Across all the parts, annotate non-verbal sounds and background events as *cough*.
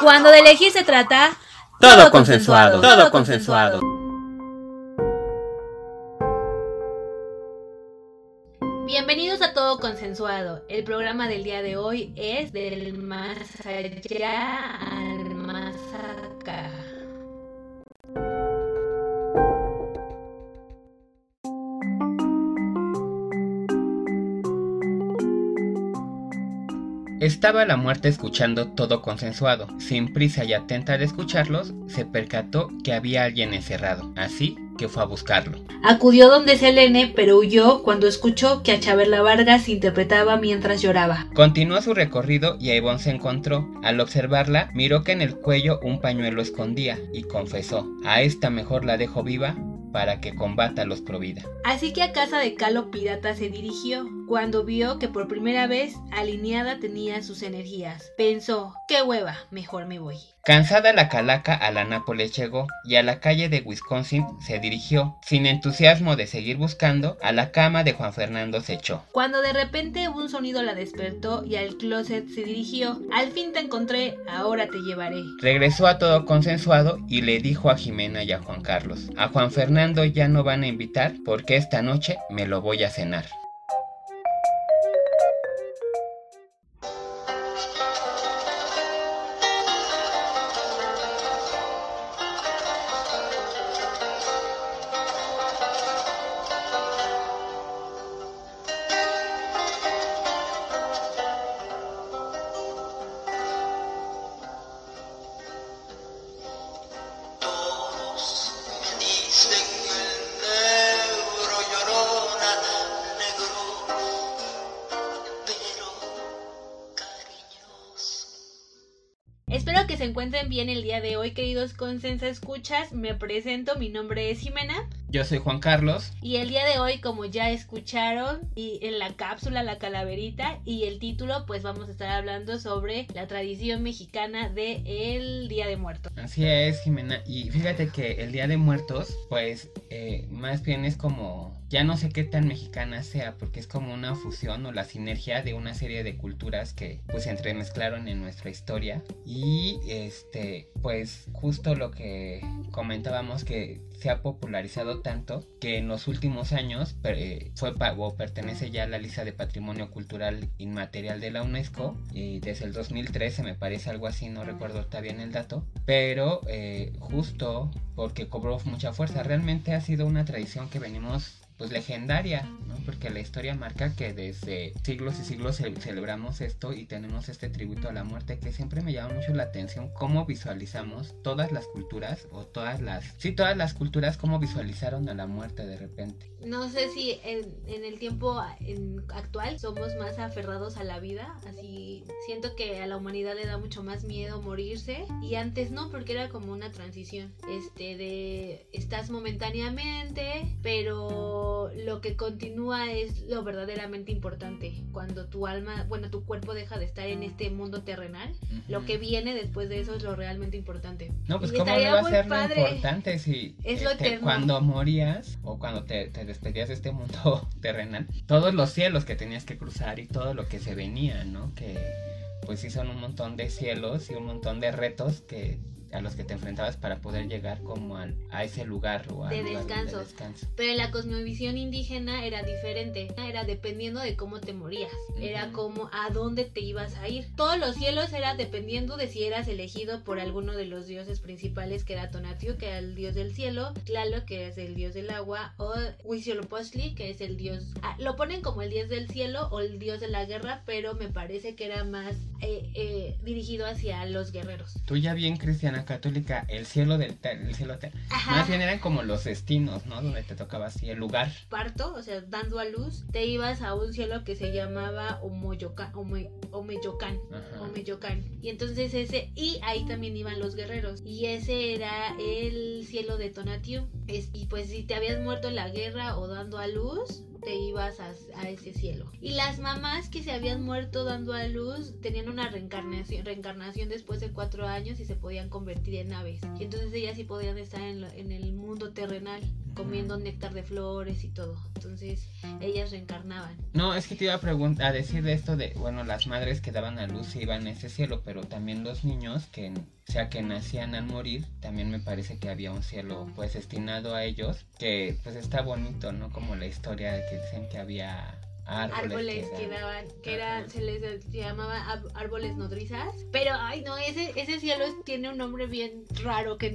Cuando de elegir se trata, Todo consensuado, todo consensuado. Bienvenidos a Todo Consensuado. El programa del día de hoy es del más allá al más acá. Estaba la muerte escuchando todo consensuado. Sin prisa y atenta de escucharlos, se percató que había alguien encerrado. Así que fue a buscarlo. Acudió donde Selene, pero huyó cuando escuchó que a Chabela Vargas interpretaba mientras lloraba. Continuó su recorrido y a Ivonne se encontró. Al observarla, miró que en el cuello un pañuelo escondía y confesó, a esta mejor la dejo viva para que combata a los Provida. Así que a casa de Calo Pirata se dirigió, cuando vio que por primera vez alineada tenía sus energías. Pensó, qué hueva, mejor me voy. Cansada la calaca a la Nápoles llegó y a la calle de Wisconsin se dirigió. Sin entusiasmo de seguir buscando, a la cama de Juan Fernando se echó. Cuando de repente un sonido la despertó y al closet se dirigió. Al fin te encontré, ahora te llevaré. Regresó a todo consensuado y le dijo a Jimena y a Juan Carlos, a Juan Fernando ya no van a invitar porque esta noche me lo voy a cenar. Bien el día de hoy, queridos Consensa Escuchas. Me presento, mi nombre es Jimena. Yo soy Juan Carlos. Y el día de hoy, como ya escucharon, y en la cápsula, la calaverita y el título, pues vamos a estar hablando sobre la tradición mexicana de el Día de Muertos. Así es, Jimena. Y fíjate que el Día de Muertos, pues eh, más bien es como, ya no sé qué tan mexicana sea, porque es como una fusión o la sinergia de una serie de culturas que pues se entremezclaron en nuestra historia. Y este, pues justo lo que comentábamos que se ha popularizado tanto que en los últimos años eh, fue o pertenece ya a la lista de patrimonio cultural inmaterial de la UNESCO y desde el 2013 me parece algo así, no recuerdo está bien el dato, pero eh, justo porque cobró mucha fuerza, realmente ha sido una tradición que venimos pues legendaria, ¿no? Porque la historia marca que desde siglos y siglos ce- celebramos esto y tenemos este tributo a la muerte que siempre me llama mucho la atención cómo visualizamos todas las culturas o todas las, sí, todas las culturas cómo visualizaron a la muerte de repente. No sé si en, el tiempo actual somos más aferrados a la vida, así siento que a la humanidad le da mucho más miedo morirse y antes no, porque era como una transición, este de estás momentáneamente, pero lo que continúa es lo verdaderamente importante, cuando tu alma, bueno, tu cuerpo deja de estar en este mundo terrenal, lo que viene después de eso es lo realmente importante. No, pues Y cómo no iba a ser lo importante si Es lo este, cuando morías o cuando te, te despedías de este mundo *laughs* terrenal, todos los cielos que tenías que cruzar y todo lo que se venía, ¿no? Que pues sí son un montón de cielos y un montón de retos que a los que te enfrentabas para poder llegar como al- a ese lugar o al De lugar descanso. descanso. Pero la cosmovisión indígena era diferente. Era dependiendo de cómo te morías. Era como a dónde te ibas a ir. Todos los cielos era dependiendo de si eras elegido por alguno de los dioses principales, que era Tonatiuh, que era el dios del cielo, Tlaloc, que es el dios del agua, o Huitzilopochtli, que es el dios... ah, lo ponen como el dios del cielo o el dios de la guerra, pero me parece que era más eh, eh, dirigido hacia los guerreros. Tú ya bien cristiana católica, el cielo del te- el cielo te- Ajá. más bien eran como los destinos, ¿no? Donde te tocaba así el lugar. parto, o sea, dando a luz, te ibas a un cielo que se llamaba Omoyocan, Ome- Omeyocan, Ajá. Omeyocan. Y entonces ese, y ahí también iban los guerreros. Y ese era el cielo de Tonatiuh. Es- y pues si te habías muerto en la guerra o dando a luz, te ibas a, a ese cielo. Y las mamás que se habían muerto dando a luz tenían una reencarnación, reencarnación después de cuatro años y se podían convertir en aves. Y entonces ellas sí podían estar en, lo- en el mundo terrenal comiendo néctar de flores y todo. Entonces ellas reencarnaban. No, es que te iba a preguntar, a decir de esto de, bueno, las madres que daban a luz se iban a ese cielo, pero también los niños que, o sea, que nacían al morir, también me parece que había un cielo pues destinado a ellos, que pues está bonito, ¿no? Como la historia de que dicen que había árboles, árboles que daban- daban, que era, se les llamaba ab- árboles nodrizas. Pero, ay, no, ese, ese cielo tiene un nombre bien raro que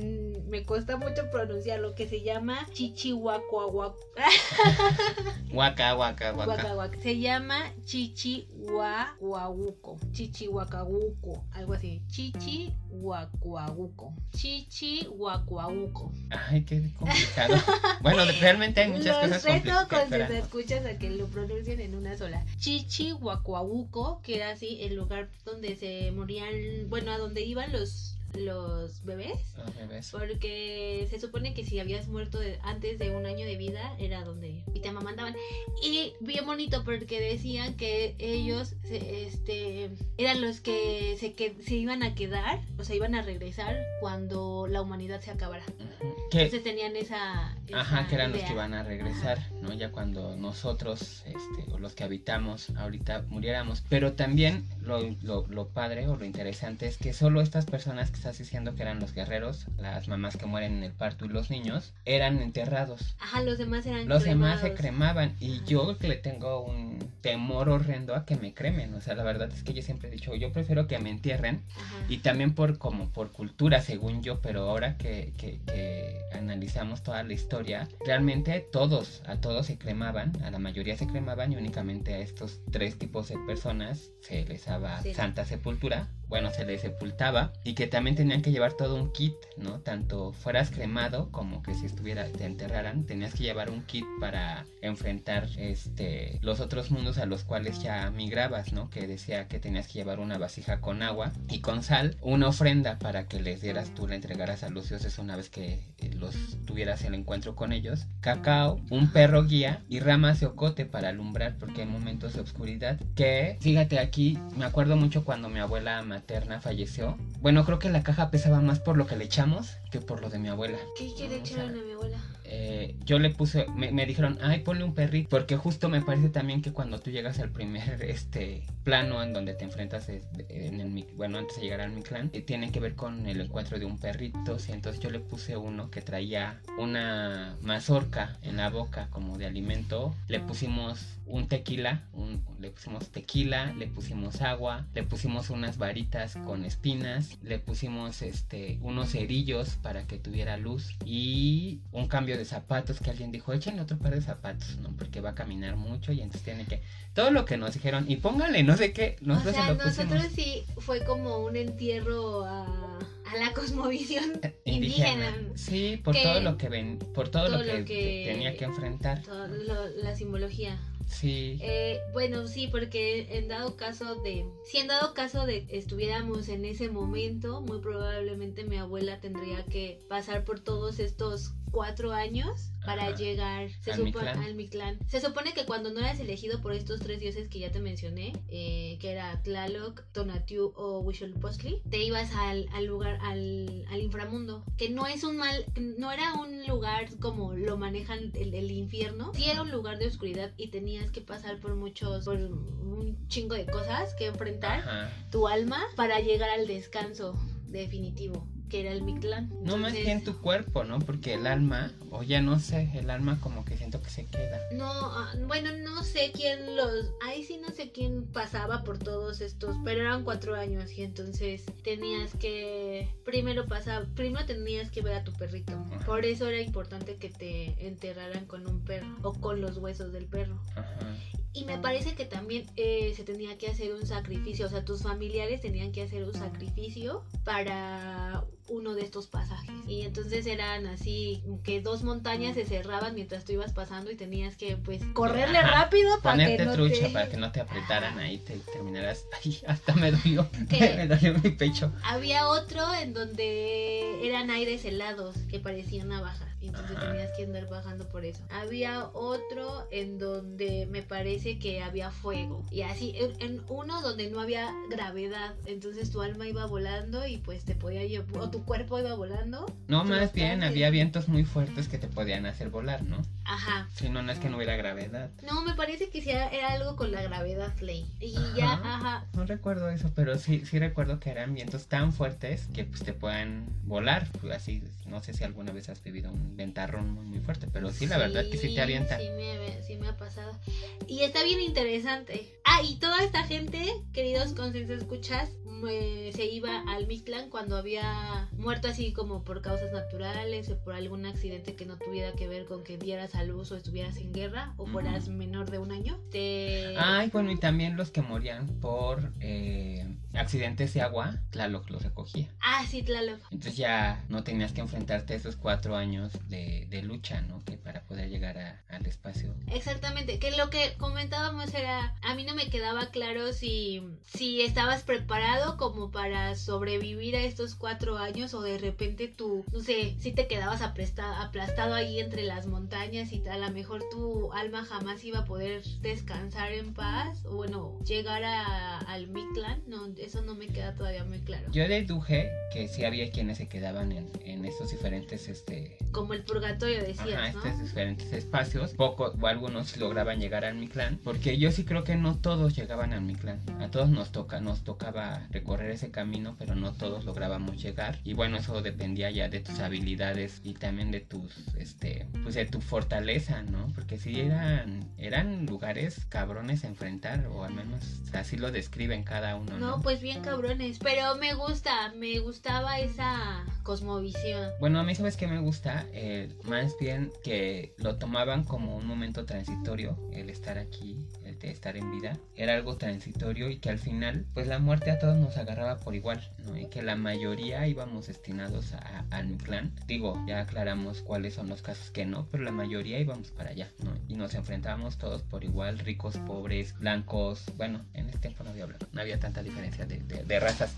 me cuesta mucho pronunciarlo, que se llama Chichihuacuahuac. *laughs* Huaca, huaca, huaca. Se llama Chichihuahuahuco. Chichihuacahuco. Algo así. Chichihuacuahuco. Chichihuacuahuco. Ay, qué complicado. bueno, realmente hay muchas Los cosas reto con complicadas. sus escuchas a que lo en una sola. Chichihuacuahuco, que era así el lugar donde se morían, bueno, a donde iban los los bebés. Los bebés. Porque se supone que si habías muerto de- antes de un año de vida, era donde y te amamantaban. Y bien bonito porque decían que ellos se- este, eran los que se, que se iban a quedar, o sea, iban a regresar cuando la humanidad se acabara. Que, Entonces tenían esa. Ajá, que eran los que iban a regresar, ¿no? Ya cuando nosotros, este, o los que habitamos ahorita muriéramos. Pero también lo, lo, lo padre o lo interesante es que solo estas personas que estás diciendo que eran los guerreros, las mamás que mueren en el parto y los niños, eran enterrados. Ajá, los demás eran Los demás se cremados. cremaban y Ajá. yo le tengo un temor horrendo a que me cremen. O sea, la verdad es que yo siempre he dicho, yo prefiero que me entierren Ajá. y también por como por cultura, según yo, pero ahora que, que- que analizamos toda la historia, realmente todos, a todos se cremaban, a la mayoría se cremaban y únicamente a estos tres tipos de personas se les daba Sí. santa sepultura, bueno, se les sepultaba y que también tenían que llevar todo un kit, ¿no? Tanto fueras cremado como que si estuviera, te enterraran, tenías que llevar un kit para enfrentar este los otros mundos a los cuales ya migrabas, ¿no? Que decía que tenías que llevar una vasija con agua y con sal, una ofrenda para que les dieras tú, le entregaras a los dioses una vez que eh, los tuvieras el encuentro con ellos, cacao, un perro guía y ramas de ocote para alumbrar porque hay momentos de oscuridad que, fíjate aquí, me acuerdo mucho cuando mi abuela materna falleció. Bueno, creo que la caja pesaba más por lo que le echamos que por lo de mi abuela. ¿Qué o echar a mi abuela? Eh, yo le puse, me, me dijeron, ay, ponle un perrito, porque justo me parece también que cuando tú llegas al primer este plano en donde te enfrentas es- en el, bueno, antes de llegar al mi clan, eh, tiene que ver con el encuentro de un perrito, y entonces yo le puse uno que traía una mazorca en la boca como de alimento, le pusimos un tequila, un- le pusimos tequila, le pusimos agua, le pusimos unas varitas con espinas, le pusimos este unos cerillos para que tuviera luz y un cambio de zapatos que alguien dijo, échenle otro par de zapatos, ¿no? Porque va a caminar mucho y entonces tiene que todo lo que nos dijeron y póngale no sé qué, nosotros o sea, se lo pusimos nosotros sí fue como un entierro a, a la cosmovisión *laughs* indígena. indígena. Sí, por todo lo que ven, por todo, todo lo, que lo que- tenía que enfrentar. Todo lo- la simbología. Sí. Eh, bueno, sí, porque en dado caso de, si en dado caso de estuviéramos en ese momento, muy probablemente mi abuela tendría que pasar por todos estos cuatro años para Ajá. llegar se Al supo- Mictlán. al Mictlán. Se supone que cuando no eras elegido por estos tres dioses que ya te mencioné, eh, que era Tlaloc, Tonatiuh o Huitzilopochtli, te ibas al, al lugar, al, al inframundo, que no es un mal, no era un lugar como lo manejan el, el infierno, sí era un lugar de oscuridad y tenías que pasar por muchos, por un chingo de cosas que enfrentar Ajá. tu alma para llegar al descanso definitivo, que era el Mictlán. No más bien tu cuerpo, ¿no? Porque el alma, o ya no sé, el alma como que siento que se queda. No, ah, bueno, no sé quién los. Ahí sí no sé quién pasaba por todos estos, pero eran cuatro años y entonces tenías que. Primero pasar, primero tenías que ver a tu perrito. Ajá. Por eso era importante que te enterraran con un perro o con los huesos del perro. Ajá. Y me parece que también eh, se tenía que hacer un sacrificio, o sea, tus familiares tenían que hacer un sacrificio para uno de estos pasajes. Y entonces eran así, que dos montañas se cerraban mientras tú ibas pasando y tenías que pues correrle Ajá. rápido para que Ponerte no trucha te... para que no te apretaran ahí, te terminarás. *laughs* Ay, hasta me dolió. *laughs* Me dolió mi pecho. Había otro en donde eran aires helados que parecían navajas. Y entonces Ajá. tenías que andar bajando por eso. Había otro en donde me parece que había fuego y así, en, en uno donde no había gravedad, entonces tu alma iba volando y pues te podía llevar, o tu cuerpo iba volando. No, más bien había vientos muy fuertes que te podían hacer volar, ¿no? Ajá. Si no, no es que no hubiera gravedad. No, me parece que sí era, algo con la gravedad, Flay. Y ya, Ajá. No recuerdo eso, pero sí, sí recuerdo que eran vientos tan fuertes que pues te puedan volar. Así, no sé si alguna vez has vivido un ventarrón muy, muy fuerte, pero sí, la verdad que sí te avienta. Sí me, sí me ha pasado. Y está bien interesante. Ah, y toda esta gente, queridos consensos escuchas, se iba al Mictlán cuando había muerto así como por causas naturales o por algún accidente que no tuviera que ver con que dieras a luz o estuvieras en guerra o fueras menor de un año. Te... Ay, bueno, y también los que morían por eh, accidentes de agua, Tlaloc los recogía. Ah, sí, Tlaloc. Entonces ya no tenías que enfrentarte a esos cuatro años de, de lucha, ¿no? Que para poder llegar a- al espacio. Exactamente, que lo que comentábamos era, a mí no me quedaba claro si, si estabas preparado como para sobrevivir a estos cuatro años o de repente tú, no sé, si te quedabas aplastado ahí entre las montañas y a lo mejor tu alma jamás iba a poder descansar en paz o bueno, llegar a, al Mictlán, no, eso no me queda todavía muy claro. Yo deduje que sí había quienes se quedaban en, en estos diferentes, este, Como el purgatorio decías, Ajá, ¿no? estos diferentes espacios. Pocos o algunos lograban llegar al Mictlán. Porque yo sí creo que no todos llegaban al Mictlán. A todos nos toca, nos tocaba recorrer ese camino, pero no todos lográbamos llegar. Y bueno, eso dependía ya de tus habilidades y también de tus, este, pues de tu fortaleza, ¿no? Porque sí eran, eran lugares cabrones a enfrentar, o al menos así lo describen cada uno, ¿no? No, pues bien cabrones, pero me gusta, me gustaba esa cosmovisión. Bueno, a mí sabes que me gusta, Eh, más bien que lo tomaban como un momento transitorio, el estar aquí, estar en vida, era algo transitorio y que al final, pues la muerte a todos nos agarraba por igual, ¿no? Y que la mayoría íbamos destinados a, al Mictlán. Digo, ya aclaramos cuáles son los casos que no, pero la mayoría íbamos para allá, ¿no? Y nos enfrentábamos todos por igual, ricos, pobres, blancos, bueno, en ese tiempo no había, no había tanta diferencia de, de- de razas.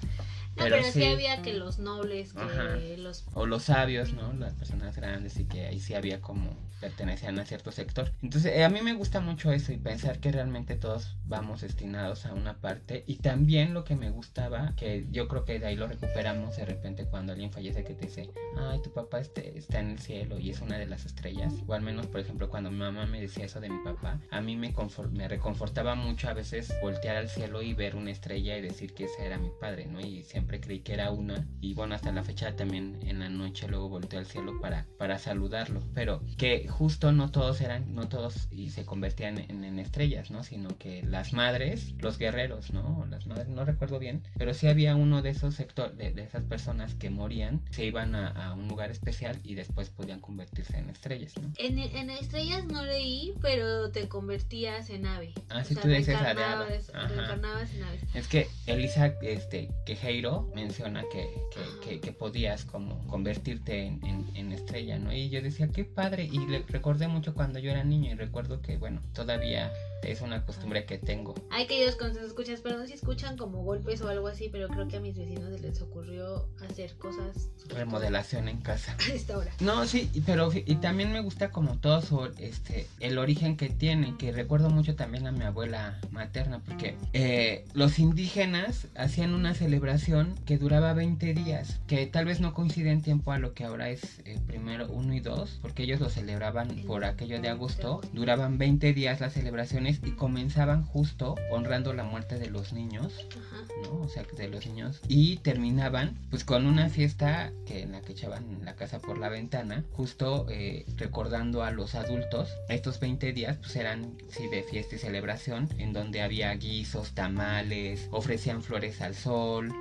No, pero, sí. había que los nobles, que Ajá. los... o los sabios, ¿no? Las personas grandes y que ahí sí había como pertenecían a cierto sector. Entonces, eh, a mí me gusta mucho eso y pensar que realmente todos vamos destinados a una parte. Y también lo que me gustaba, que yo creo que de ahí lo recuperamos de repente cuando alguien fallece que te dice, ay, tu papá este, está en el cielo y es una de las estrellas. O al menos, por ejemplo, cuando mi mamá me decía eso de mi papá, a mí me, me reconfortaba mucho a veces voltear al cielo y ver una estrella y decir que ese era mi padre, ¿no? Y siempre creí que era una. Y bueno, hasta la fecha también en la noche luego volteo al cielo para, para saludarlo. Pero que justo no todos eran, no todos y se convertían en, en estrellas, ¿no? Sino que las madres, los guerreros, ¿no? Las madres, no recuerdo bien, pero sí había uno de esos sectores, de, de esas personas que morían, se iban a, a un lugar especial y después podían convertirse en estrellas, ¿no? En, en estrellas no leí, pero te convertías en ave. Ah, sí, tú dices ave. reencarnabas, reencarnabas en aves. Es que Elisa este, Quejeiro menciona que, que, que- que podías como convertirte en, en- en estrella, ¿no? Y yo decía, qué padre, y le recordé mucho cuando yo era niño y recuerdo que, bueno, todavía es una costumbre que tengo. Ay, queridos con sus escuchas, perdón si escuchan como golpes o algo así, pero creo que a mis vecinos se les ocurrió hacer cosas Remodelación en casa. *laughs* a esta hora. No, sí, pero y también me gusta como todo su, este, el origen que tiene, que recuerdo mucho también a mi abuela materna, porque eh, los indígenas hacían una celebración que duraba 20 días, que tal vez no coincide en tiempo a lo que ahora es eh, primero 1 y 2, porque ellos lo celebraban por aquello de agosto, duraban 20 días las celebraciones y comenzaban justo honrando la muerte de los niños. ¿no? O sea, de los niños. Y terminaban pues con una fiesta que en la que echaban la casa por la ventana, justo eh, recordando a los adultos. Estos 20 días pues eran sí de fiesta y celebración en donde había guisos, tamales, ofrecían flores al sol.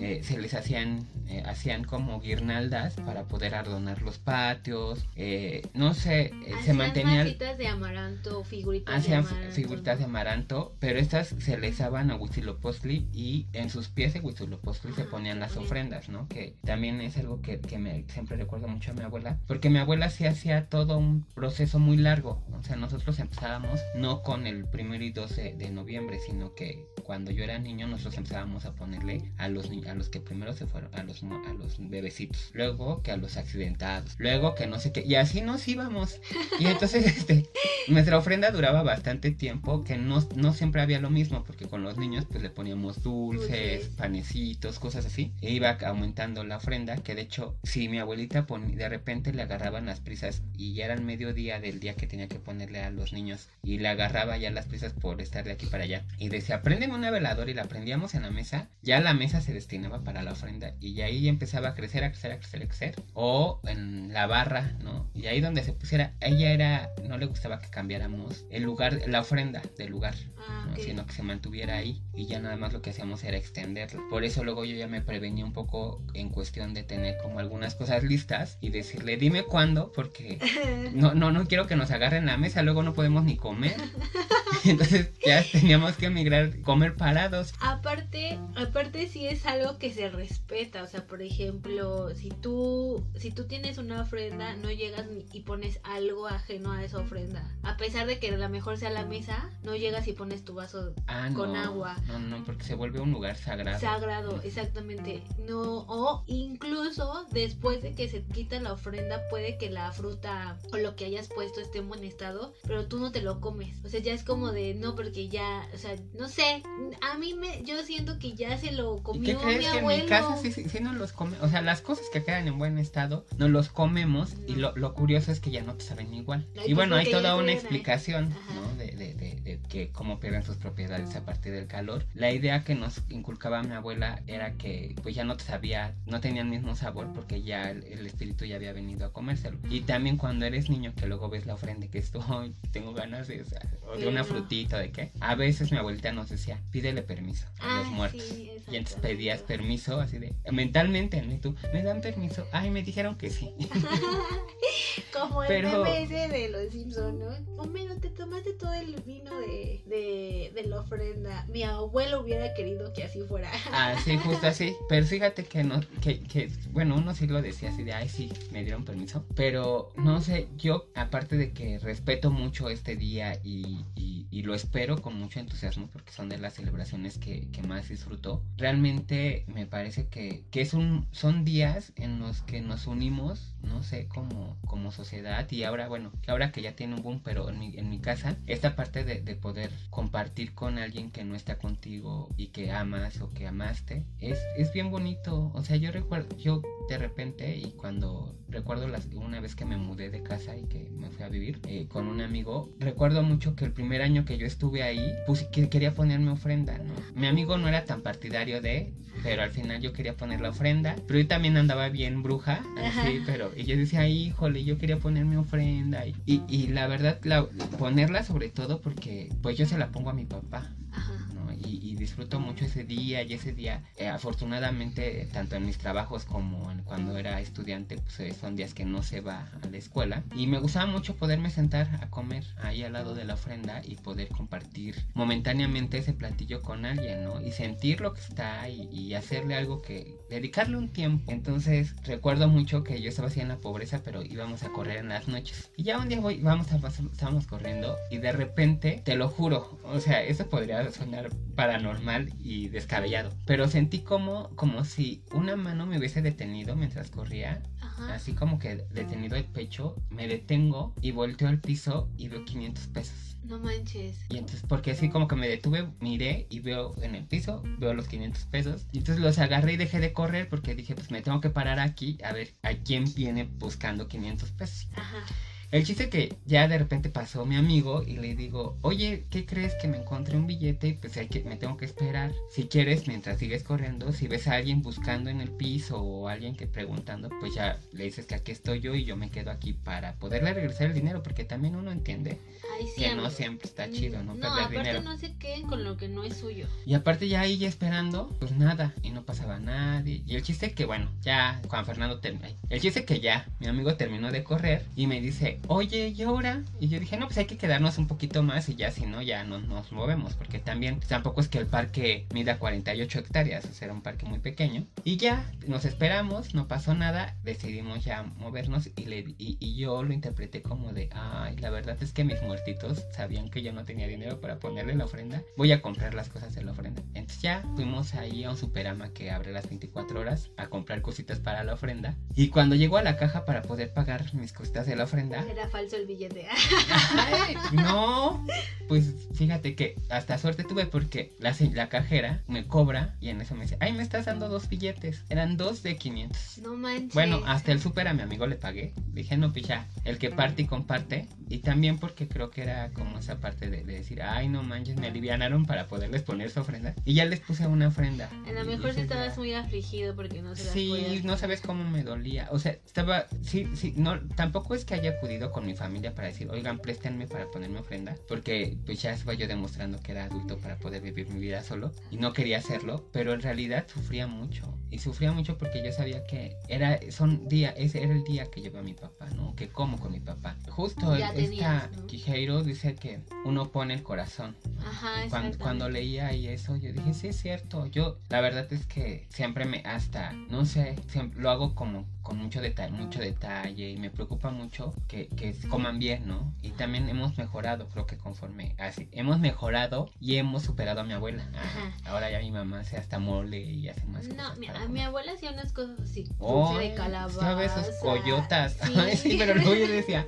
Eh, se les hacían eh, hacían como guirnaldas para poder adornar los patios, eh, no sé, se Hacían mantenía masitas de amaranto, figuritas Hacían de amaranto. figuritas de amaranto, pero estas se les daban a Huitzilopochtli y en sus pies de Huitzilopochtli se Ah, ponían las ofrendas, ¿no? Que también es algo que, que me siempre recuerdo mucho a mi abuela, porque mi abuela sí hacía todo un proceso muy largo, o sea, nosotros empezábamos no con el primero y 12 de noviembre, sino que cuando yo era niño nosotros empezábamos a ponerle a los ni- a los que primero se fueron, a los los, a los bebecitos, luego que a los accidentados, luego que no sé qué, y así nos íbamos. Y entonces, *laughs* este, nuestra ofrenda duraba bastante tiempo, que no, no siempre había lo mismo, porque con los niños pues le poníamos dulces, panecitos, cosas así, e iba aumentando la ofrenda, que de hecho, si mi abuelita de repente le agarraban las prisas y ya era el mediodía del día que tenía que ponerle a los niños, y le agarraba ya las prisas por estar de aquí para allá, y decía, préndeme una veladora y la prendíamos en la mesa, ya la mesa se destinaba para la ofrenda, y ahí empezaba a crecer, a crecer, a crecer, a crecer, o en la barra, ¿no? Y ahí donde se pusiera, ella era, no le gustaba que cambiáramos el lugar, la ofrenda del lugar, Ah, ¿no? ok. sino que se mantuviera ahí y ya nada más lo que hacíamos era extenderla. Por eso luego yo ya me prevenía un poco en cuestión de tener como algunas cosas listas y decirle dime cuándo porque *laughs* no, no, no quiero que nos agarren la mesa, luego no podemos ni comer. *laughs* Entonces ya teníamos que emigrar, comer parados. Aparte, aparte sí es algo que se respeta, o sea, por ejemplo, si tú si tú tienes una ofrenda, no llegas y pones algo ajeno a esa ofrenda. A pesar de que a lo mejor sea la mesa, no llegas y pones tu vaso Ah, Con no, agua. No, no, porque se vuelve un lugar sagrado. sagrado, exactamente. No, o incluso después de que se quita la ofrenda, puede que la fruta o lo que hayas puesto esté en buen estado, pero tú no te lo comes. O sea, ya es como de no, porque ya, o sea, no sé. A mí me, yo siento que ya se lo ¿Y comió qué crees mi que en mi casa sí, sí, sí nos los come? O sea, las cosas que quedan en buen estado, nos los comemos y lo, lo curioso es que ya no te saben igual. Ay, y pues bueno, hay toda una ahí. explicación. ¿no? De, de, de, de que cómo pierden sus propiedades a partir del calor. La idea que nos inculcaba mi abuela era que pues ya no te sabía, no tenía el mismo sabor porque ya el, el espíritu ya había venido a comérselo. Y también cuando eres niño que luego ves la ofrenda que esto, *laughs* "Ay, tengo ganas de, o sea, o de una no. frutita, de qué. A veces mi abuelita nos decía, pídele permiso a los Ah, muertos. sí, Y entonces. Pedías permiso, así de, mentalmente, ¿no? Y tú, ¿me dan permiso? Ay, me dijeron que sí. *laughs* Como el Pero- meme ese de los Simpson, ¿no? Homero, te tomaste todo el vino de, de, de la ofrenda. Mi abuelo hubiera querido que así fuera. Así, justo así. Pero fíjate que no, que, que, bueno, uno sí lo decía así de, ay, sí, me dieron permiso. Pero no sé, yo, aparte de que respeto mucho este día y, y, y lo espero con mucho entusiasmo porque son de las celebraciones que, que más disfruto, realmente me parece que, que es un, son días en los que nos unimos, no sé, como, como sociedad. Y ahora, bueno, ahora que ya tiene un boom, pero en mi, en mi casa, esta parte de, de poder compartir con alguien que no está contigo y que amas o que amaste, es, es bien bonito. O sea, yo recuerdo, yo de repente y cuando recuerdo las, una vez que me mudé de casa y que me fui a vivir eh, con un amigo, recuerdo mucho que el primer año que yo estuve ahí, pues que quería ponerme ofrenda, ¿no? Mi amigo no era tan partidario de, pero al final yo quería poner la ofrenda, pero yo también andaba bien bruja, así, pero yo decía, híjole, yo quería poner mi ofrenda y, y, y la verdad, la- ponerla sobre todo porque pues yo se la pongo a mi papá. Ajá. Y, y disfruto mucho ese día y ese día, eh, afortunadamente, tanto en mis trabajos como en cuando era estudiante, pues eh, son días que no se va a la escuela. Y me gustaba mucho poderme sentar a comer ahí al lado de la ofrenda y poder compartir momentáneamente ese platillo con alguien, ¿no? Y sentir lo que está y, y hacerle algo que, dedicarle un tiempo. Entonces recuerdo mucho que yo estaba así en la pobreza, pero íbamos a correr en las noches. Y ya un día voy, vamos a, estábamos corriendo y de repente, te lo juro, o sea, eso podría sonar paranormal y descabellado, pero sentí como, como si una mano me hubiese detenido mientras corría, Ajá. así como que detenido el pecho, me detengo y volteo al piso y veo 500 pesos. No manches. Y entonces, porque así como que me detuve, miré y veo en el piso, veo los 500 pesos. Y entonces los agarré y dejé de correr porque dije, pues me tengo que parar aquí a ver a quién viene buscando 500 pesos. Ajá. El chiste que ya de repente pasó mi amigo y le digo, oye, ¿qué crees que me encontré un billete? Pues hay que, me tengo que esperar. Si quieres, mientras sigues corriendo, si ves a alguien buscando en el piso o alguien que preguntando, pues ya le dices que aquí estoy yo y yo me quedo aquí para poderle regresar el dinero, porque también uno entiende Ay, sí, que no siempre está chido, ¿no? No, Perder aparte dinero. no se queden con lo que no es suyo. Y aparte ya ahí ya esperando, pues nada, y no pasaba nadie. Y el chiste que bueno, ya Juan Fernando terminó. El chiste que ya mi amigo terminó de correr y me dice, oye, ¿y ahora? Y yo dije, no, pues hay que quedarnos un poquito más y ya, si no, ya no nos movemos, porque también tampoco es que el parque mida 48 hectáreas, o sea, era un parque muy pequeño. Y ya, nos esperamos, no pasó nada, decidimos ya movernos y, le, y, y yo lo interpreté como de, ay, la verdad es que mis muertitos sabían que yo no tenía dinero para ponerle la ofrenda, voy a comprar las cosas de la ofrenda. Entonces ya fuimos ahí a un superama que abre las 24 horas a comprar cositas para la ofrenda. Y cuando llegó a la caja para poder pagar mis cositas de la ofrenda, Era falso el billete. Ay, no, pues fíjate que hasta suerte tuve porque la, la cajera me cobra y en eso me dice, ay, me estás dando dos billetes. Eran dos de 500. No manches. Bueno, hasta el súper a mi amigo le pagué. Dije, no, ya, el que parte y comparte. Y también porque creo que era como esa parte de, de decir, ay, no manches, me alivianaron para poderles poner su ofrenda. Y ya les puse una ofrenda. A lo mejor sí estabas muy afligido porque no se las Sí, podías no sabes cómo me dolía. O sea, estaba, sí, sí, no, tampoco es que haya acudido con mi familia para decir, oigan, préstenme para ponerme ofrenda, porque pues ya estaba yo demostrando que era adulto para poder vivir mi vida solo y no quería hacerlo, pero en realidad sufría mucho y sufría mucho porque yo sabía que era, son día, ese era el día que llevo a mi papá, ¿no? Que como con mi papá. Justo Ya esta ¿no? Quijeiro dice que uno pone el corazón Ajá, cuando, exactamente. cuando leía y eso, yo dije, sí es cierto. Yo, la verdad es que siempre me, hasta, no sé, siempre, lo hago como con mucho detalle, mucho detalle y me preocupa mucho que, que coman bien, ¿no? Y también hemos mejorado, creo que conforme, así, hemos mejorado y hemos superado a mi abuela. Ajá. Ahora ya mi mamá hace hasta mole y hace más No, cosas. A mi abuela hacía unas cosas así. Dulce Oh, de calabaza. ¿Sabes? Sus coyotas. Sí. *laughs* Ay, sí, pero luego yo *laughs* decía,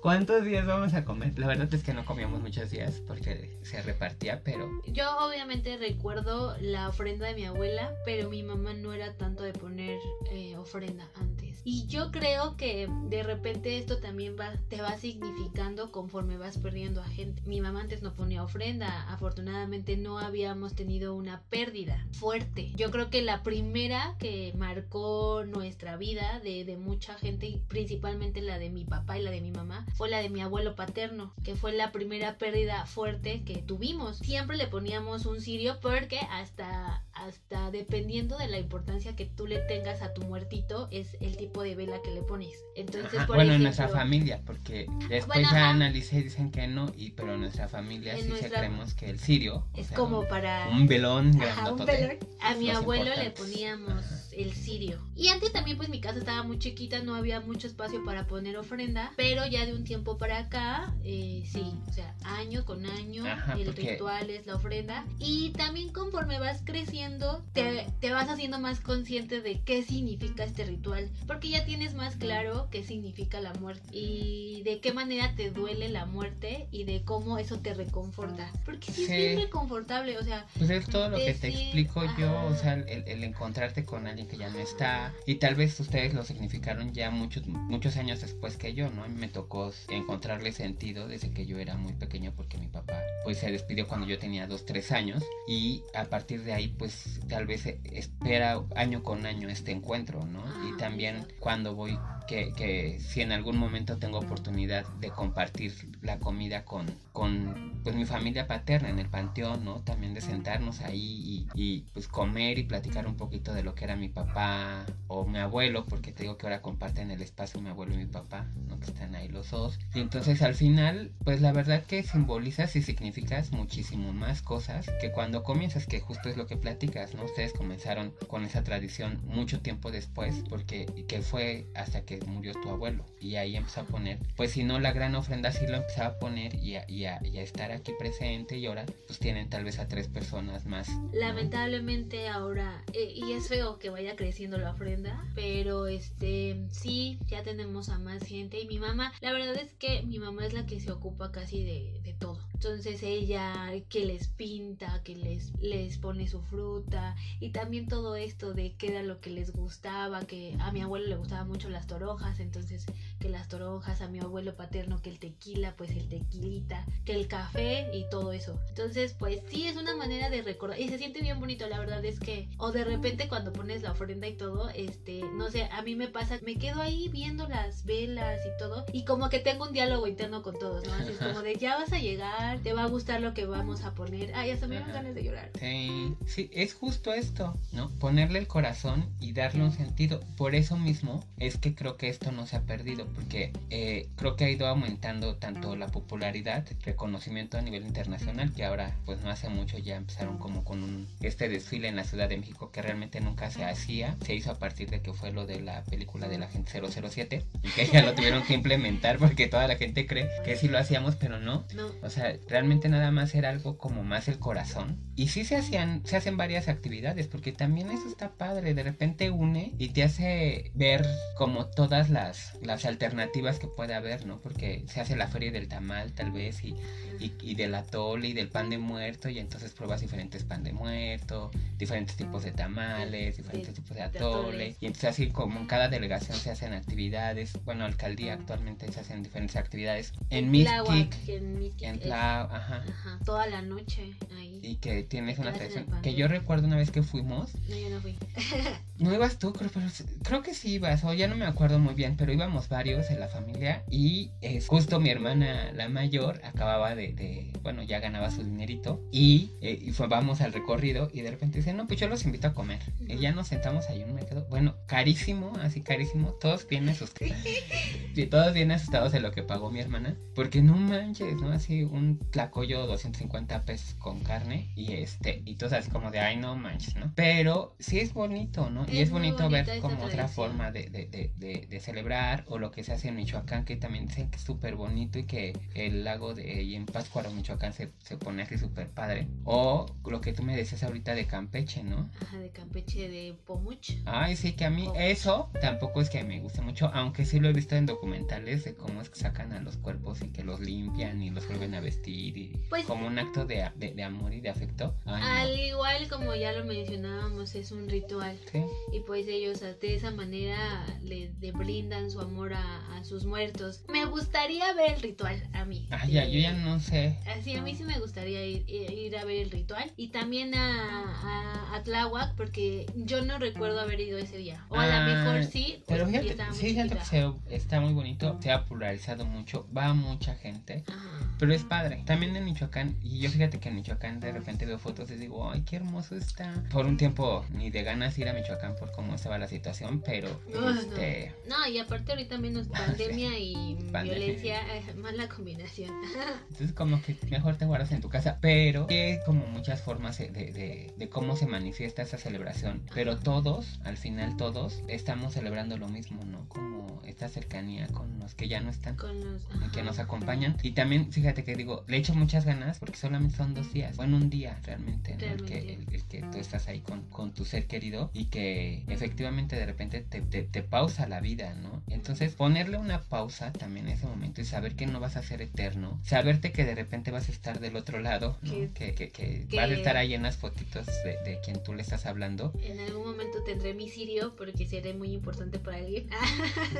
¿cuántos días vamos a comer? La verdad es que no comíamos muchos días porque se repartía, pero Yo obviamente recuerdo la ofrenda de mi abuela, pero mi mamá no era tanto de poner eh, ofrenda antes. Y yo creo que de repente esto también va, te va significando conforme vas perdiendo a gente. Mi mamá antes no ponía ofrenda, afortunadamente no habíamos tenido una pérdida fuerte. Yo creo que la primera que marcó nuestra vida de, de mucha gente, principalmente la de mi papá y la de mi mamá, fue la de mi abuelo paterno, que fue la primera pérdida fuerte que tuvimos. Siempre le poníamos un cirio porque hasta, hasta dependiendo de la importancia que tú le tengas a tu muertito, es el tipo de vela que le pones. Entonces, Ajá, por bueno, en ejemplo, nuestra familia, porque después Bueno, ya analicé y dicen que no, y pero en nuestra familia En sí nuestra- creemos que el sirio o es sea, como un, para... un velón Ajá, un velón. A mi abuelo le poníamos Ajá. el cirio. Y antes también pues mi casa estaba muy chiquita, no había mucho espacio para poner ofrenda, pero ya de un tiempo para acá, eh, sí, o sea, año con año, el porque- ritual es la ofrenda. Y también conforme vas creciendo, te, te vas haciendo más consciente de qué significa este ritual, porque ya tienes más claro qué significa la muerte y de qué manera te duele la muerte y de cómo eso te reconforta. Porque sí, Sí. es bien reconfortable, o sea, Pues es todo lo que te Decir, explico yo, o ajá. sea, el, el encontrarte con alguien que ya no está. Y tal vez ustedes lo significaron ya muchos, muchos años después que yo, ¿no? A mí me tocó encontrarle sentido desde que yo era muy pequeño porque mi papá pues se despidió cuando yo tenía dos, tres años. Y a partir de ahí pues tal vez espera año con año este encuentro, ¿no? Y Ah, también exacto. Cuando voy, que, que si en algún momento tengo oportunidad de compartir la comida con, con pues mi familia paterna en el panteón, ¿no? También de sentarnos ahí y, y, pues comer y platicar un poquito de lo que era mi papá o mi abuelo, porque te digo que ahora comparten el espacio mi abuelo y mi papá, ¿no? Que están ahí los dos. Y entonces al final, pues la verdad que simbolizas y significas muchísimo más cosas que cuando comienzas, que justo es lo que platicas, ¿no? Ustedes comenzaron con esa tradición mucho tiempo después, porque que fue hasta que murió tu abuelo. Y ahí empezó a poner, pues si no la gran ofrenda sí lo empezaba a poner y a, estar aquí presente y ahora pues tienen tal vez a tres personas más. Lamentablemente ahora, eh, y es feo que vaya creciendo la ofrenda, pero este, sí, ya tenemos a más gente y mi mamá, la verdad es que mi mamá es la que se ocupa casi de todo. Entonces ella que les pinta, que les, les pone su fruta y también todo esto de qué era lo que les gustaba, que a mi abuelo le gustaban mucho las toronjas, entonces que las toronjas, a mi abuelo paterno que el tequila, pues el tequilita, que el café y todo eso. Entonces, pues sí, es una manera de recordar y se siente bien bonito, la verdad es que, o de repente cuando pones la ofrenda y todo, este, no sé, a mí me pasa, me quedo ahí viendo las velas y todo y como que tengo un diálogo interno con todos, ¿no? Así es como de ya vas a llegar llorar, te va a gustar lo que vamos a poner. Ay, hasta me dan Ajá. ganas de llorar. Sí, sí, es justo esto, ¿no? Ponerle el corazón y darle un sentido. Por eso mismo es que creo que esto no se ha perdido, porque eh, creo que ha ido aumentando tanto la popularidad, reconocimiento a nivel internacional, que ahora, pues no hace mucho ya empezaron como con un, este desfile en la Ciudad de México que realmente nunca se hacía, se hizo a partir de que fue lo de la película de la gente 007 y que ya lo tuvieron que implementar porque toda la gente cree que sí lo hacíamos, pero no. No. O sea, realmente nada más era algo como más el corazón. Y sí se hacían, se hacen varias actividades, porque también eso está padre. De repente une y te hace ver como todas las, las alternativas que puede haber, ¿no? Porque se hace la feria del tamal tal vez y, y, y del atole y del pan de muerto y entonces pruebas diferentes pan de muerto, diferentes tipos de tamales, diferentes tipos de atole. Y entonces así como en cada delegación se hacen actividades. Bueno, alcaldía actualmente se hacen diferentes actividades. En Mixquic, en en ajá. Ajá, toda la noche ahí. Y que tienes una pan Que yo recuerdo una vez que fuimos. No, yo no fui. *laughs* No ibas tú, creo, pero creo que sí ibas. O ya no me acuerdo muy bien. Pero íbamos varios en la familia. Y es justo mi hermana, la mayor, acababa de. de- bueno, ya ganaba su dinerito. Y, eh, y fue, vamos al recorrido. Y de repente dice: No, pues yo los invito a comer. Y ya nos sentamos ahí en un mercado. Bueno, carísimo, así carísimo. Todos bien asustados. *laughs* y todos bien asustados de lo que pagó mi hermana. Porque no manches, ¿no? Así un tlacoyo 250 pesos con carne. Y este, y todos así como de, ay, no manches, ¿no? Pero sí es bonito, ¿no? y Es bonito ver como otra forma de, de, de, de, de celebrar. O lo que se hace en Michoacán, que también dicen que es súper bonito. Y que el lago de y en Pátzcuaro, Michoacán, se, se pone así súper padre. O lo que tú me decías ahorita de Campeche, ¿no? Ajá, de Campeche de Pomuch. Ay, sí, que a mí eso tampoco es que me guste mucho, aunque sí lo he visto en documentales de cómo es que sacan a los cuerpos y que los limpian y los vuelven a vestir y Pues- como un acto de, de, de amor y de afecto. Ay, no. Al igual como ya lo mencionábamos, es un ritual. Sí. Y pues ellos de esa manera le, le brindan su amor a, a sus muertos. Me gustaría ver el ritual a mí. Ay, ya, Eh, yo ya no sé. Así, a mí sí me gustaría ir, ir a ver el ritual. Y también a, a, a Tláhuac, porque yo no recuerdo haber ido ese día. O a lo Ah, mejor sí. Pero fíjate, sí, fíjate que se- está muy bonito, se ha popularizado mucho, va mucha gente. Ajá. Pero es padre. También en Michoacán, y yo fíjate que en Michoacán de repente veo fotos y digo, ay, qué hermoso está. Por un tiempo ni de ganas ir a Michoacán por cómo estaba la situación, pero No, este... No, y aparte ahorita menos *laughs* pandemia y Pandemia. violencia, eh, mala combinación. *laughs* Entonces como que mejor te guardas en tu casa, pero hay como muchas formas de, de- de cómo se manifiesta esa celebración. Pero todos, al final todos, estamos celebrando lo mismo, ¿no? Como esta cercanía con los que ya no están. Con los... que nos acompañan y también fíjate que digo le echo muchas ganas porque solamente son dos días bueno un día realmente, ¿no? El, que, el, el que tú estás ahí con, con tu ser querido y que efectivamente de repente te, te, te pausa la vida no entonces ponerle una pausa también en ese momento y saber que no vas a ser eterno saberte que de repente vas a estar del otro lado ¿no? Que- que, que, vas a estar ahí en las fotitos de, de quien tú le estás hablando En algún momento tendré mi sirio porque seré muy importante para alguien.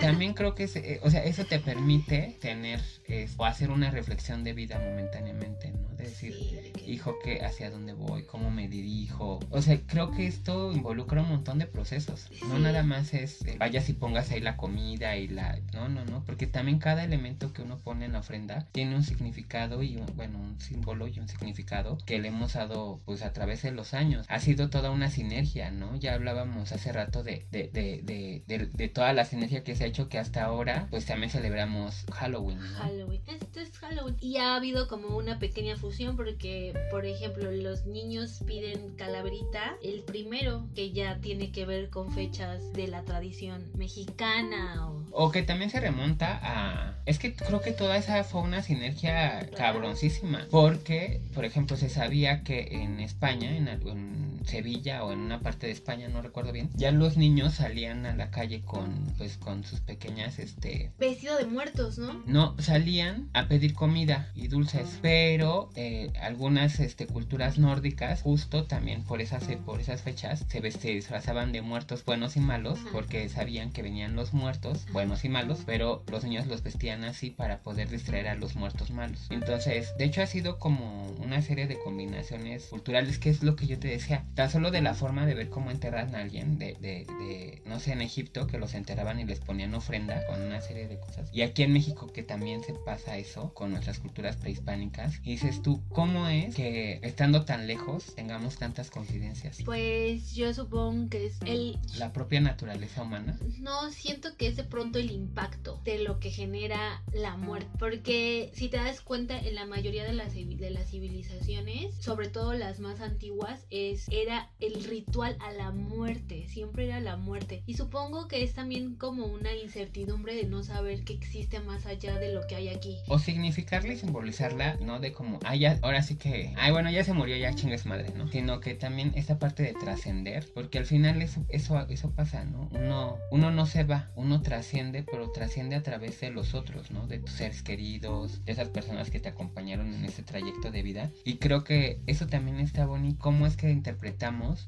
También creo que, es, eh, o sea, eso te permite tener eh, o hacer una reflexión de vida momentáneamente, ¿no? De decir, Sí, hijo, que hacia dónde voy, cómo me dirijo. O sea, creo que esto involucra un montón de procesos. No nada más es eh, vayas y pongas ahí la comida y la... No, no, no, porque también cada elemento que uno pone en la ofrenda tiene un significado y, un- bueno, un símbolo y un significado que le hemos dado pues a través de los años. Ha sido toda una sinergia, ¿no? Ya hablábamos hace rato de, de, de, de, de- de toda la sinergia que se ha hecho que hasta ahora pues también celebramos Halloween, ¿no? Halloween. Esto es Halloween. Y ha habido como una pequeña fusión porque, por ejemplo, los niños piden calaverita el primero que ya tiene que ver con fechas de la tradición mexicana o... O que también se remonta a... Es que creo que toda esa fue una sinergia cabroncísima. Porque, por ejemplo, se sabía que en España, en, en Sevilla o en una parte de España, no recuerdo bien, ya los niños salían a la calle con, pues, con sus pequeñas, este... Vestido de muertos, ¿no? No, salían a pedir comida y dulces, pero eh, algunas este, culturas nórdicas, justo también por esas, por esas fechas, se, se disfrazaban de muertos buenos y malos, porque sabían que venían los muertos buenos y malos, pero los niños los vestían así para poder distraer a los muertos malos. Entonces, de hecho ha sido como una serie de combinaciones culturales, que es lo que yo te decía, tan solo de la forma de ver cómo enterran a alguien, de, de, de, no sé, en Egipto, que los enterraban y les ponían ofrenda con una serie de cosas. Y aquí en México que también se pasa eso con nuestras culturas prehispánicas. Y dices tú, ¿cómo es que estando tan lejos tengamos tantas coincidencias? Pues yo supongo que es el... La propia naturaleza humana. No, siento que es de pronto el impacto de lo que genera la muerte. Porque si te das cuenta, en la mayoría de las, de las civilizaciones, sobre todo las más antiguas, es, era el ritual a la muerte. Siempre era la muerte. Y supongo que es también como una incertidumbre de no saber que existe más allá de lo que hay aquí. O significarla y simbolizarla, ¿no? De como, ah, ya, ahora sí que, ay, bueno, ya se murió, ya chingues madre, ¿no? Sino que también esta parte de trascender, porque al final eso, eso, eso pasa, ¿no? Uno, uno no se va, uno trasciende, pero trasciende a través de los otros, ¿no? De tus seres queridos, de esas personas que te acompañaron en este trayecto de vida. Y creo que eso también está bonito, cómo es que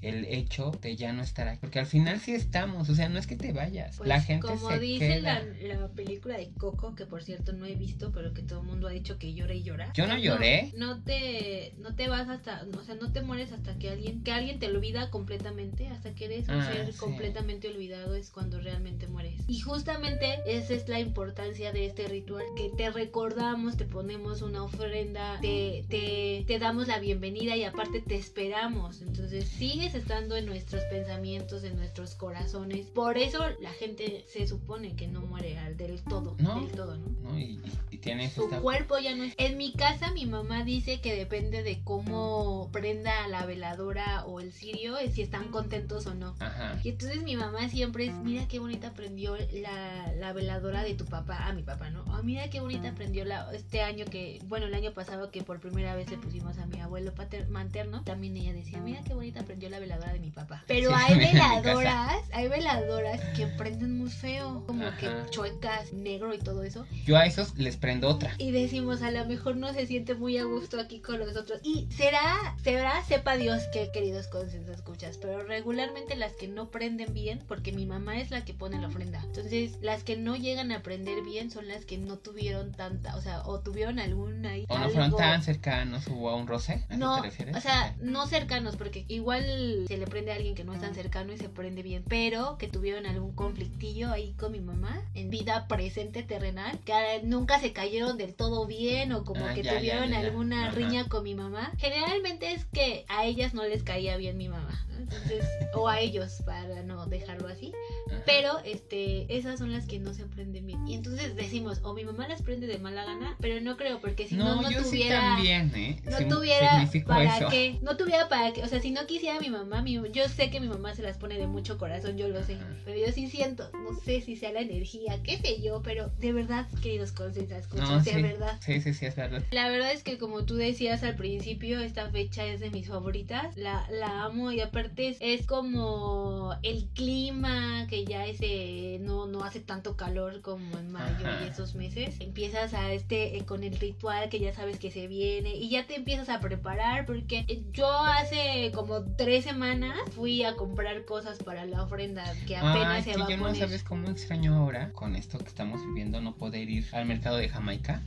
el hecho de ya no estar aquí. Porque al final sí estamos, o sea, no es que te vayas, Pues la gente como se dice queda. la, la película de Coco, que por cierto no he visto, pero que todo el mundo ha dicho que llora y llora. Yo no lloré. No, te, no te vas hasta, o sea, no te mueres hasta que alguien, que alguien te olvida completamente, hasta que eres un Ah, ser sí. completamente olvidado es cuando realmente mueres. Y justamente esa es la importancia de este ritual, que te recordamos, te ponemos una ofrenda, te, te, te damos la bienvenida y aparte te esperamos. Entonces sigues estando en nuestros pensamientos, en nuestros corazones. Por eso la gente se supone que no muere del todo, No. del todo, ¿no? ¿no? Y, y- tienes Su esta cuerpo ya no es. En mi casa, mi mamá dice que depende de cómo prenda la veladora o el cirio, si están contentos o no. Ajá. Y entonces mi mamá siempre es, mira qué bonita prendió la, la veladora de tu papá, a mi papá, ¿no? O mira qué bonita prendió la, este año que, bueno, el año pasado que por primera vez le pusimos a mi abuelo pater- materno, también ella decía, mira qué bonita prendió la veladora de mi papá. Pero Sí, hay *laughs* veladoras, hay veladoras que prenden muy feo, como Ajá. que chuecas, negro y todo eso. Yo a esos les prendo otra. Y decimos, a lo mejor no se siente muy a gusto aquí con nosotros. Y será, será, sepa Dios que queridos consensos escuchas, pero regularmente las que no prenden bien, porque mi mamá es la que pone la ofrenda. Entonces, las que no llegan a prender bien son las que no tuvieron tanta, o sea, o tuvieron algún ahí. O no algo- fueron tan cercanos, hubo a un roce. ¿A eso no, te refieres? o sea, no cercanos, porque igual se le prende a alguien que no es tan cercano y se prende bien, pero que tuvieron algún conflictillo ahí con mi mamá en vida presente terrenal, que nunca se cayeron del todo bien o como Ah, que ya, tuvieron ya, ya. alguna Ajá. riña con mi mamá. Generalmente es que a ellas no les caía bien mi mamá. Entonces, o a ellos, para no dejarlo así. Ajá. Pero este, esas son las que no se prenden bien. Y entonces decimos, o mi mamá las prende de mala gana, pero no creo, porque si no, no, no, yo tuviera sí también, ¿eh? no Sim- tuviera para eso. qué, no tuviera para qué, o sea, si no quisiera mi mamá, mi- yo sé que mi mamá se las pone de mucho corazón, yo lo sé, Ajá. pero yo sí siento, no sé si sea la energía, qué sé yo, pero de verdad, queridos escuchas, No, sí, verdad. sí, sí, sí, es verdad. La verdad es que como tú decías al principio, esta fecha es de mis favoritas. La, la amo y aparte es, es como el clima que ya ese no, no hace tanto calor como en mayo Ajá. y esos meses. Empiezas a este eh, con el ritual que ya sabes que se viene y ya te empiezas a preparar porque yo hace como tres semanas fui a comprar cosas para la ofrenda que apenas Ay, se que va a no poner. sabes cómo extraño ahora con esto que estamos viviendo no poder ir al mercado de Jamaica.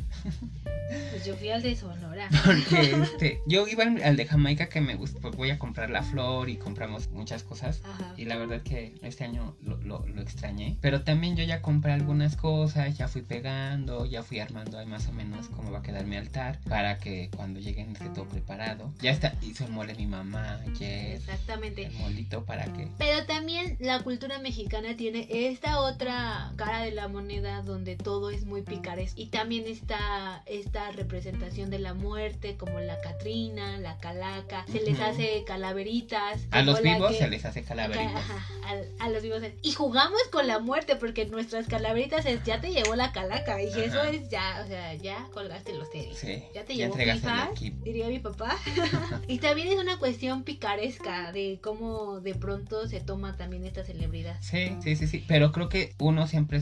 Pues yo fui al de Sonora. *laughs* Porque este, yo iba al de Jamaica que me gusta, pues voy a comprar la flor y compramos muchas cosas. Ajá. Y la verdad que este año lo, lo, lo extrañé. Pero también yo ya compré algunas cosas, ya fui pegando, ya fui armando ahí más o menos cómo va a quedar mi altar. Para que cuando lleguen esté todo preparado. Ya está, hizo el mole mi mamá ayer. Exactamente. El molito para que... Pero también la cultura mexicana tiene esta otra cara de la moneda donde todo es muy picaresco. Y también está esta representación de la muerte, como la Catrina, la Calaca. Se les hace calaveritas. A los vivos que- se les hace calaveritas. Ajá, a, a los vivos. Y jugamos con la muerte porque nuestras calaveritas es ya te llevó la calaca. Y Ajá. eso es ya, o sea, ya colgaste los tenis. Sí, Ya te ya llevó FIFA, diría mi papá. *laughs* y también es una cuestión picaresca de cómo de pronto se toma también esta celebridad. Sí, sí, sí, sí, pero creo que uno siempre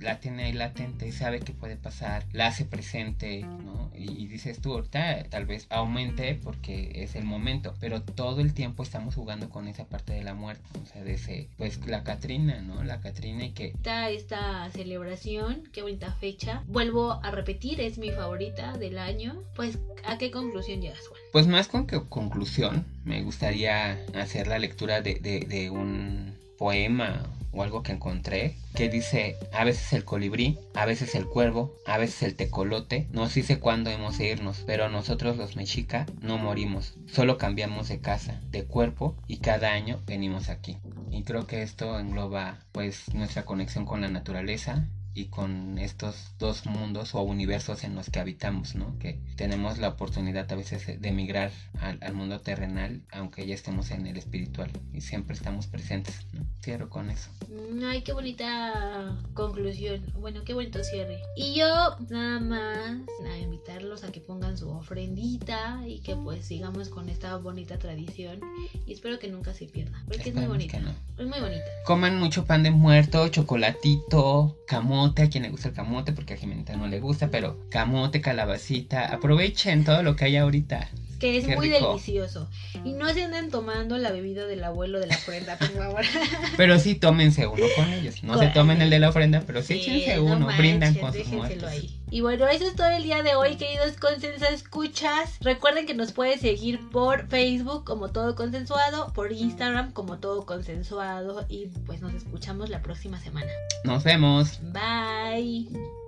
la tiene ahí latente y sabe que puede pasar, la hace presente, ¿no? Y, y dices tú, ahorita tal vez aumente porque es el momento, pero todo el tiempo estamos jugando con esa parte de la muerte, o sea, de ese, pues la Catrina, ¿no? La Catrina y que... Está esta celebración, qué bonita fecha. Vuelvo a repetir, es mi favorita del año. Pues, ¿a qué conclusión llegas, Juan? Pues más con que conclusión, me gustaría hacer la lectura de, de, de un poema o algo que encontré que dice a veces el colibrí, a veces el cuervo, a veces el tecolote, nos dice cuándo hemos de irnos, pero nosotros los mexica no morimos, solo cambiamos de casa, de cuerpo y cada año venimos aquí. Y creo que esto engloba pues nuestra conexión con la naturaleza y con estos dos mundos o universos en los que habitamos, ¿no? Que tenemos la oportunidad a veces de emigrar al, al mundo terrenal, aunque ya estemos en el espiritual y siempre estamos presentes, ¿no? Cierro con eso. Mm, Ay, qué bonita conclusión. Bueno, qué bonito cierre. Y yo nada más a invitarlos a que pongan su ofrendita y que pues sigamos con esta bonita tradición. Y espero que nunca se pierda. Porque es muy bonita. no. Es muy bonita. Coman mucho pan de muerto, chocolatito, camote, a quien le gusta el camote, porque a Jimenita no le gusta, pero camote, calabacita, aprovechen todo lo que hay ahorita. Que es Qué muy rico. delicioso. Y no se anden tomando la bebida del abuelo de la ofrenda, por favor. *laughs* Pero sí tómense uno con ellos. No se tomen el de la ofrenda, pero sí, Sí, échense no uno, manches, brindan con sus muertos. ahí. Y bueno, eso es todo el día de hoy, queridos consensa escuchas. Recuerden que nos pueden seguir por Facebook como todo consensuado, por Instagram como todo consensuado y pues nos escuchamos la próxima semana. Nos vemos. Bye.